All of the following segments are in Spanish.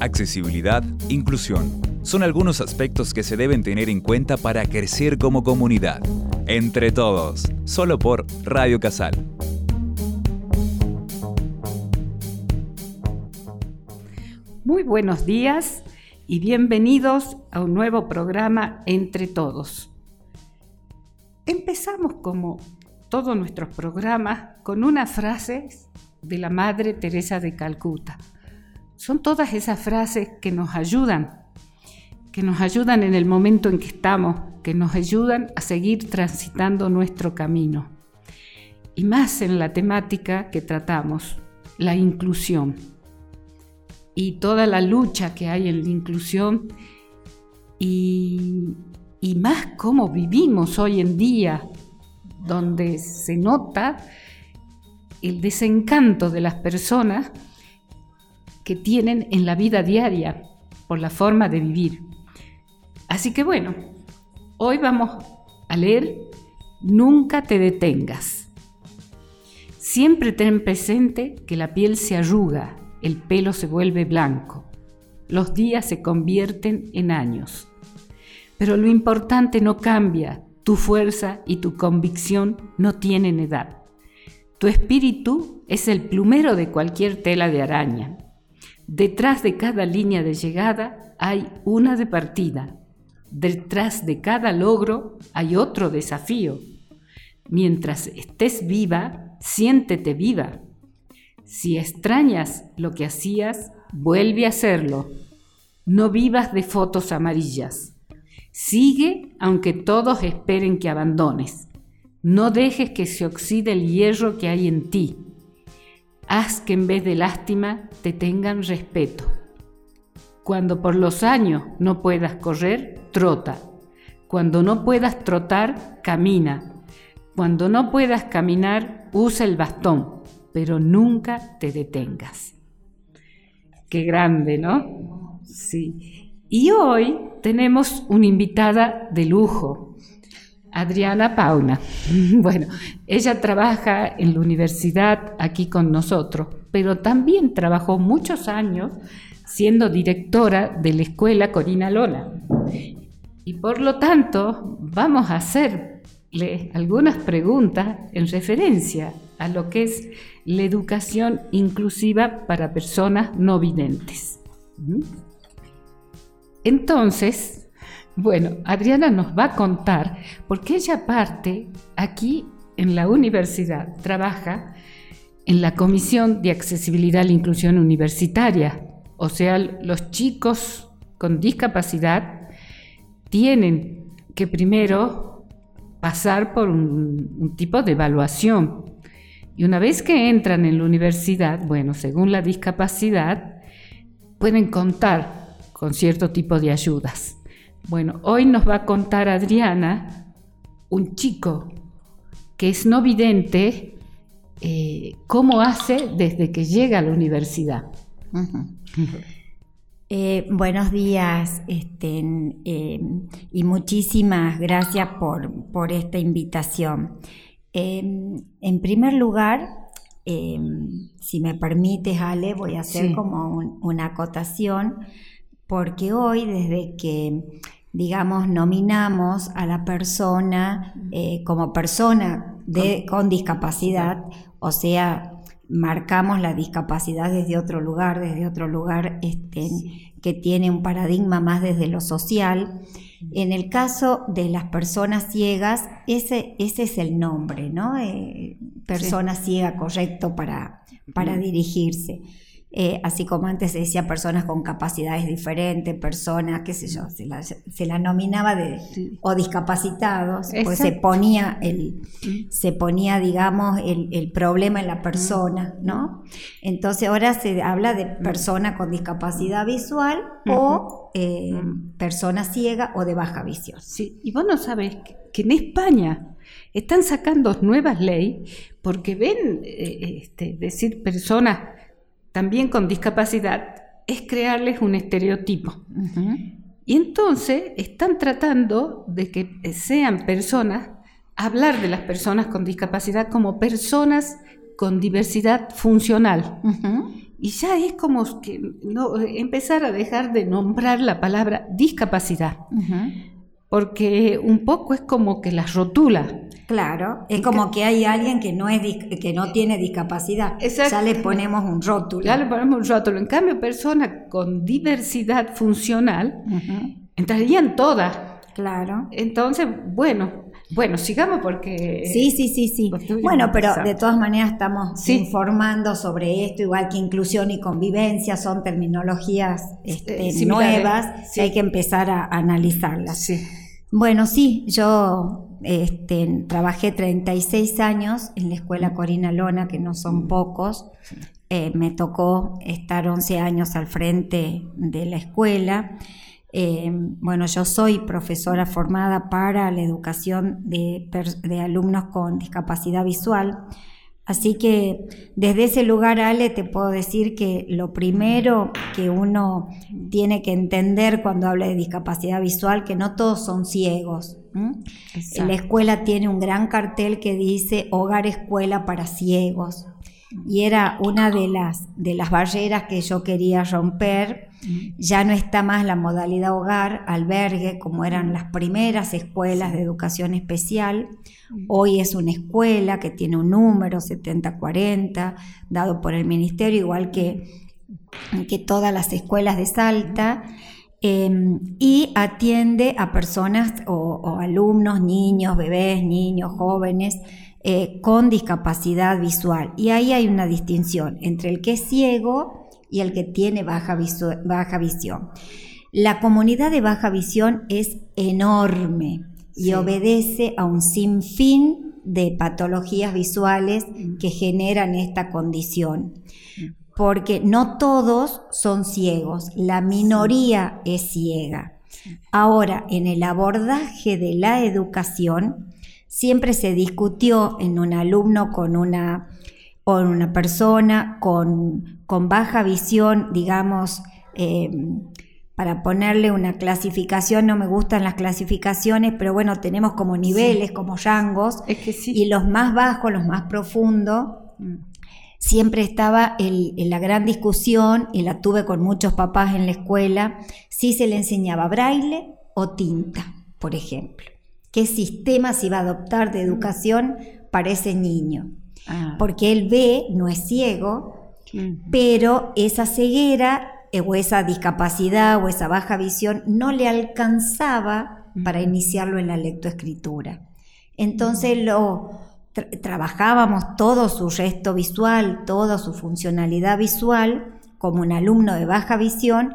Accesibilidad, inclusión. Son algunos aspectos que se deben tener en cuenta para crecer como comunidad. Entre todos, solo por Radio Casal. Muy buenos días y bienvenidos a un nuevo programa Entre Todos. Empezamos como todos nuestros programas con una frase de la Madre Teresa de Calcuta son todas esas frases que nos ayudan, que nos ayudan en el momento en que estamos, que nos ayudan a seguir transitando nuestro camino. Y más en la temática que tratamos, la inclusión. Y toda la lucha que hay en la inclusión y, y más cómo vivimos hoy en día, donde se nota el desencanto de las personas que tienen en la vida diaria por la forma de vivir. Así que bueno, hoy vamos a leer Nunca te detengas. Siempre ten presente que la piel se arruga, el pelo se vuelve blanco, los días se convierten en años. Pero lo importante no cambia, tu fuerza y tu convicción no tienen edad. Tu espíritu es el plumero de cualquier tela de araña. Detrás de cada línea de llegada hay una de partida. Detrás de cada logro hay otro desafío. Mientras estés viva, siéntete viva. Si extrañas lo que hacías, vuelve a hacerlo. No vivas de fotos amarillas. Sigue aunque todos esperen que abandones. No dejes que se oxide el hierro que hay en ti. Haz que en vez de lástima te tengan respeto. Cuando por los años no puedas correr, trota. Cuando no puedas trotar, camina. Cuando no puedas caminar, usa el bastón, pero nunca te detengas. Qué grande, ¿no? Sí. Y hoy tenemos una invitada de lujo, Adriana Pauna. Bueno, ella trabaja en la universidad aquí con nosotros, pero también trabajó muchos años siendo directora de la escuela Corina Lola. Y por lo tanto, vamos a hacerle algunas preguntas en referencia a lo que es la educación inclusiva para personas no videntes. ¿Mm? Entonces, bueno, Adriana nos va a contar, porque ella parte aquí en la universidad, trabaja en la Comisión de Accesibilidad a la Inclusión Universitaria. O sea, los chicos con discapacidad tienen que primero pasar por un, un, tipo de evaluación. Y una vez que entran en la universidad, bueno, según la discapacidad, pueden contar con cierto tipo de ayudas. Bueno, hoy nos va a contar Adriana, un chico que es no vidente, eh, cómo hace desde que llega a la universidad. Eh, buenos días este, eh, y muchísimas gracias por, esta invitación. en primer lugar, si me permites, Ale, voy a hacer como una acotación, porque hoy, desde que digamos, nominamos a la persona eh, como persona con discapacidad, o sea, marcamos la discapacidad desde otro lugar, desde otro lugar este, que tiene un paradigma más desde lo social. En el caso de las personas ciegas, ese, ese es el nombre, ¿no? Eh, persona ciega correcto para, para dirigirse. Eh, así como antes se decía personas con capacidades diferentes, personas, qué sé yo, se la, nominaba de, o discapacitados, pues se ponía, el, se ponía, digamos, el, problema en la persona, ¿no? Entonces ahora se habla de persona con discapacidad visual o eh, persona ciega o de baja visión. Sí, y vos no sabés que, en España están sacando nuevas leyes porque ven, eh, este, decir, personas también con discapacidad, es crearles un estereotipo. Y entonces están tratando de que sean personas, hablar de las personas con discapacidad como personas con diversidad funcional. y ya es como que no, empezar a dejar de nombrar la palabra discapacidad, porque un poco es como que las rotula. Claro, es como que hay alguien que no, es que no tiene discapacidad. Ya le ponemos un rótulo. Ya le ponemos un rótulo. En cambio, personas con diversidad funcional entrarían todas. Claro. Entonces, bueno, bueno, sigamos porque... Sí, sí, sí, sí. Bueno, pero de todas maneras estamos informando sobre esto, igual que inclusión y convivencia, son terminologías este, eh, nuevas, hay que empezar a, analizarlas. Sí. Bueno, sí, yo este, trabajé 36 años en la escuela Corina Lona, que no son mm. pocos. Eh, me tocó estar 11 años al frente de la escuela. Eh, bueno, yo soy profesora formada para la educación de, alumnos con discapacidad visual. Así que desde ese lugar, Ale, te puedo decir que lo primero que uno tiene que entender cuando habla de discapacidad visual, que no todos son ciegos. La escuela tiene un gran cartel que dice hogar escuela para ciegos. Y era una de las, de las barreras que yo quería romper ya no está más la modalidad hogar, albergue, como eran las primeras escuelas de educación especial. Hoy es una escuela que tiene un número 7040 dado por el ministerio, igual que, que todas las escuelas de Salta. Em, y atiende a personas o, alumnos, niños, bebés, niños, jóvenes eh, con discapacidad visual. Y ahí hay una distinción entre el que es ciego y el que tiene baja, baja visión. La comunidad de baja visión es enorme y obedece a un sinfín de patologías visuales mm. que generan esta condición. Porque no todos son ciegos, la minoría es ciega. Ahora, en el abordaje de la educación, siempre se discutió en un alumno con una o una persona con, con baja visión, digamos, eh, para ponerle una clasificación, no me gustan las clasificaciones, pero bueno, tenemos como niveles, como rangos, es que sí. y los más bajos, los más profundos, mm. siempre estaba en la gran discusión, y la tuve con muchos papás en la escuela, si se le enseñaba braille o tinta, por ejemplo. ¿Qué sistema se iba a adoptar de educación para ese niño? Ah. porque él ve, no es ciego, pero esa ceguera eh, o esa discapacidad o esa baja visión no le alcanzaba para iniciarlo en la lectoescritura. Entonces lo trabajábamos todo su resto visual, toda su funcionalidad visual como un alumno de baja visión,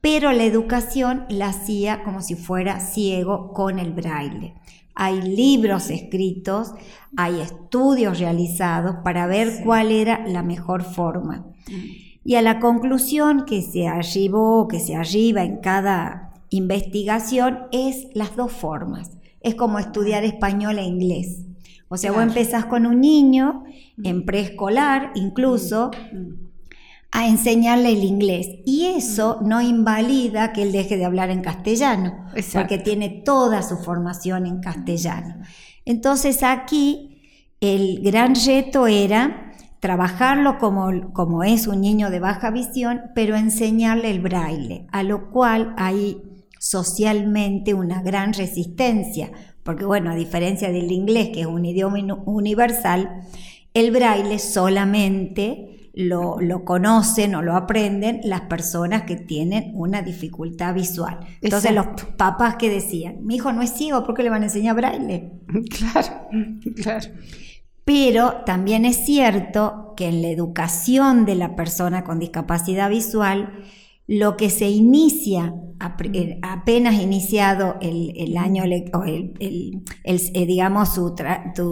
pero la educación la hacía como si fuera ciego con el braille. Hay libros escritos, hay estudios realizados para ver cuál era la mejor forma. Y a la conclusión que se arribó, que se arriba en cada investigación, es las dos formas. Es como estudiar español e inglés. O sea, vos empezás con un niño en preescolar, incluso, a enseñarle el inglés. Y eso no invalida que él deje de hablar en castellano, porque tiene toda su formación en castellano. Entonces aquí el gran reto era trabajarlo como, como es un niño de baja visión, pero enseñarle el braille, a lo cual hay socialmente una gran resistencia, porque bueno, a diferencia del inglés, que es un idioma universal, el braille solamente lo, conocen o lo aprenden las personas que tienen una dificultad visual. Entonces los papás que decían, mi hijo no es ciego, ¿por qué le van a enseñar braille? Claro, claro. Pero también es cierto que en la educación de la persona con discapacidad visual, lo que se inicia eh, apenas iniciado el, año, o el, eh, digamos, su,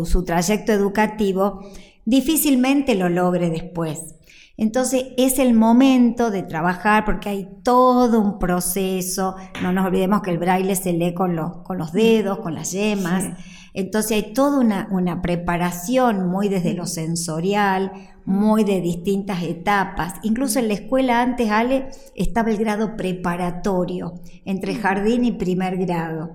su trayecto educativo, difícilmente lo logre después. Entonces es el momento de trabajar porque hay todo un proceso. No nos olvidemos que el braille se lee con los, con los dedos, con las yemas. Entonces hay toda una, una, preparación muy desde lo sensorial, muy de distintas etapas. Incluso en la escuela antes, Ale, estaba el grado preparatorio, entre jardín y primer grado.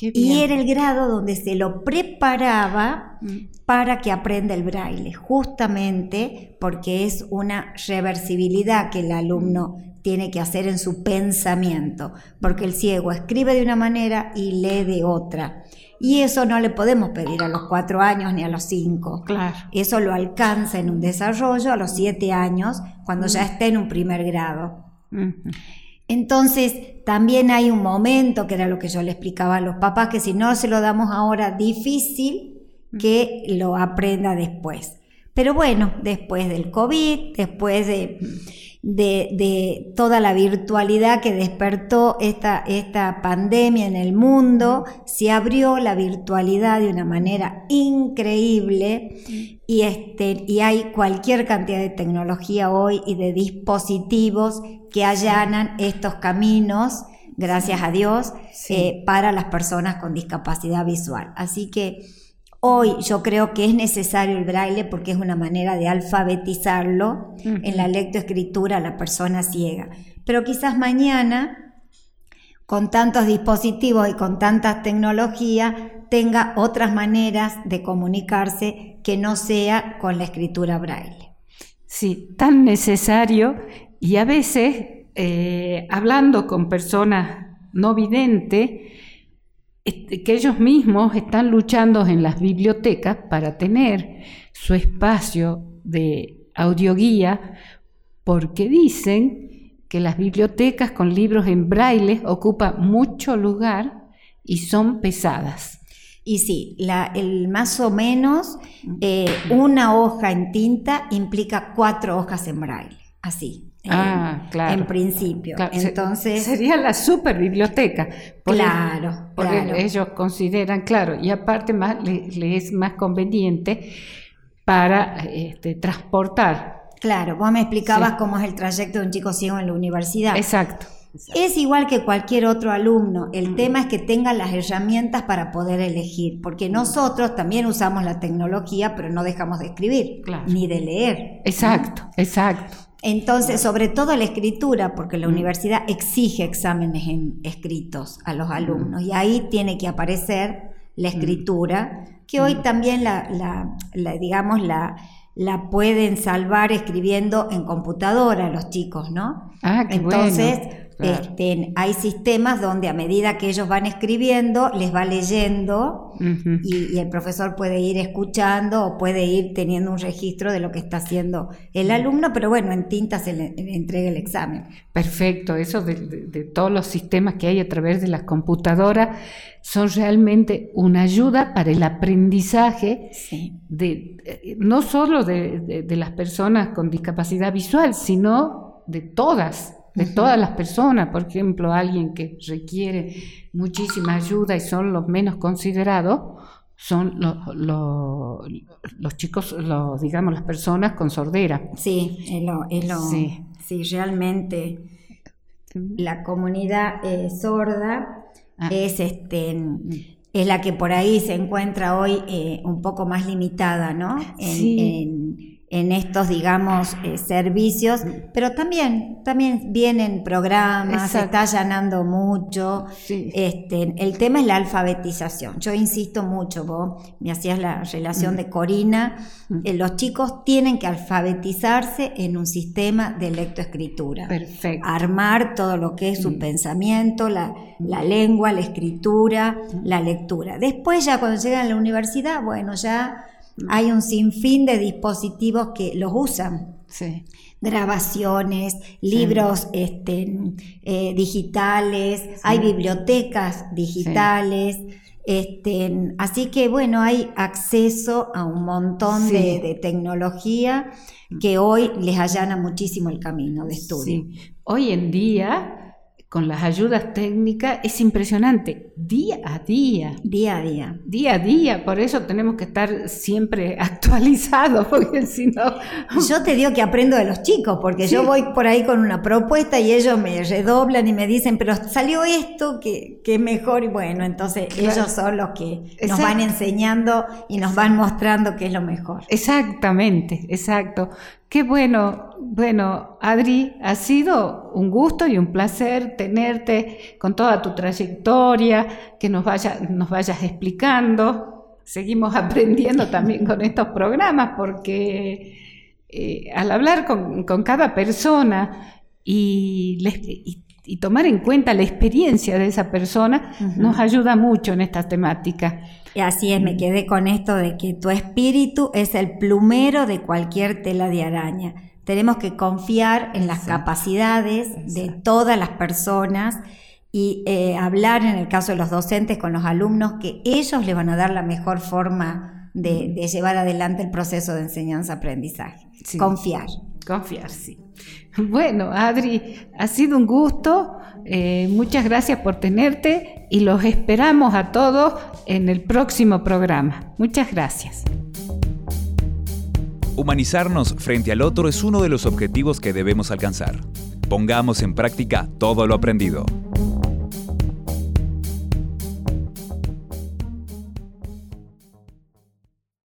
Y era el grado donde se lo preparaba mm. para que aprenda el braille, justamente porque es una reversibilidad que el alumno tiene que hacer en su pensamiento, porque el ciego escribe de una manera y lee de otra. Y eso no le podemos pedir a los cuatro años ni a los cinco. Claro. Eso lo alcanza en un desarrollo a los siete años, cuando ya esté en un primer grado. Entonces, también hay un momento, que era lo que yo le explicaba a los papás, que si no se lo damos ahora, difícil que lo aprenda después. Pero bueno, después del COVID, después de de, toda la virtualidad que despertó esta, esta pandemia en el mundo, se abrió la virtualidad de una manera increíble y, este, y hay cualquier cantidad de tecnología hoy y de dispositivos que allanan estos caminos, gracias a Dios, eh, para las personas con discapacidad visual. Así que Hoy yo creo que es necesario el braille porque es una manera de alfabetizarlo en la lectoescritura a la persona ciega. Pero quizás mañana, con tantos dispositivos y con tantas tecnologías, tenga otras maneras de comunicarse que no sea con la escritura braille. Sí, tan necesario y a veces eh, hablando con personas no videntes, que ellos mismos están luchando en las bibliotecas para tener su espacio de audioguía, porque dicen que las bibliotecas con libros en braille ocupan mucho lugar y son pesadas. Y sí, el más o menos eh, una hoja en tinta implica cuatro hojas en braille, así. Ah, claro. En principio. Entonces. Sería la super biblioteca. claro, porque ellos consideran, claro, y aparte más le, es más conveniente para este, transportar. Claro, vos me explicabas cómo es el trayecto de un chico ciego en la universidad. Exacto. Es igual que cualquier otro alumno. El mm. tema es que tenga las herramientas para poder elegir, porque nosotros también usamos la tecnología, pero no dejamos de escribir, ni de leer. Exacto, exacto. Entonces, sobre todo la escritura, porque la universidad exige exámenes en escritos a los alumnos y ahí tiene que aparecer la escritura, que hoy también la, digamos, la, la pueden salvar escribiendo en computadora los chicos, ¿no? Ah, qué Entonces, este, hay sistemas donde a medida que ellos van escribiendo, les va leyendo y, el profesor puede ir escuchando o puede ir teniendo un registro de lo que está haciendo el alumno, pero bueno, en tinta se le, entrega el examen. Perfecto, eso de, todos los sistemas que hay a través de las computadoras son realmente una ayuda para el aprendizaje de, eh, no solo de las personas con discapacidad visual, sino de todas de todas las personas, por ejemplo, alguien que requiere muchísima ayuda y son los menos considerados, son los, chicos, los, digamos, las personas con sordera. Sí, sí. realmente la comunidad eh, sorda ah. es este es la que por ahí se encuentra hoy eh, un poco más limitada, ¿no? sí en estos, digamos, eh, servicios, pero también, también vienen programas, se está allanando mucho. Este, el tema es la alfabetización. Yo insisto mucho, vos me hacías la relación mm. de Corina, mm. eh, los chicos tienen que alfabetizarse en un sistema de lectoescritura. Perfecto. Armar todo lo que es su mm. pensamiento, la, la lengua, la escritura, la lectura. Después ya cuando llegan a la universidad, bueno, ya hay un sinfín de dispositivos que los usan. Grabaciones, libros este, eh, digitales, hay bibliotecas digitales. Este, así que bueno, hay acceso a un montón de, tecnología que hoy les allana muchísimo el camino de estudio. Hoy en día con las ayudas técnicas es impresionante, día a día. Día a día. Día a día, por eso tenemos que estar siempre actualizados, porque si no... Yo te digo que aprendo de los chicos, porque yo voy por ahí con una propuesta y ellos me redoblan y me dicen, pero salió esto que, que es mejor, y bueno, entonces ellos son los que nos van enseñando y nos van mostrando qué es lo mejor. Exactamente, exacto. Qué bueno, bueno, Adri, ha sido un gusto y un placer tenerte con toda tu trayectoria, que nos, vaya, nos vayas explicando. Seguimos aprendiendo también con estos programas porque eh, al hablar con, cada persona y, tomar en cuenta la experiencia de esa persona nos ayuda mucho en esta temática. Y así es, me quedé con esto de que tu espíritu es el plumero de cualquier tela de araña. Tenemos que confiar en las capacidades de todas las personas y eh, hablar en el caso de los docentes con los alumnos que ellos le van a dar la mejor forma de, llevar adelante el proceso de enseñanza-aprendizaje. Confiar. Confiar, sí. Bueno, Adri, ha sido un gusto. Eh, muchas gracias por tenerte y los esperamos a todos en el próximo programa. Muchas gracias. Humanizarnos frente al otro es uno de los objetivos que debemos alcanzar. Pongamos en práctica todo lo aprendido.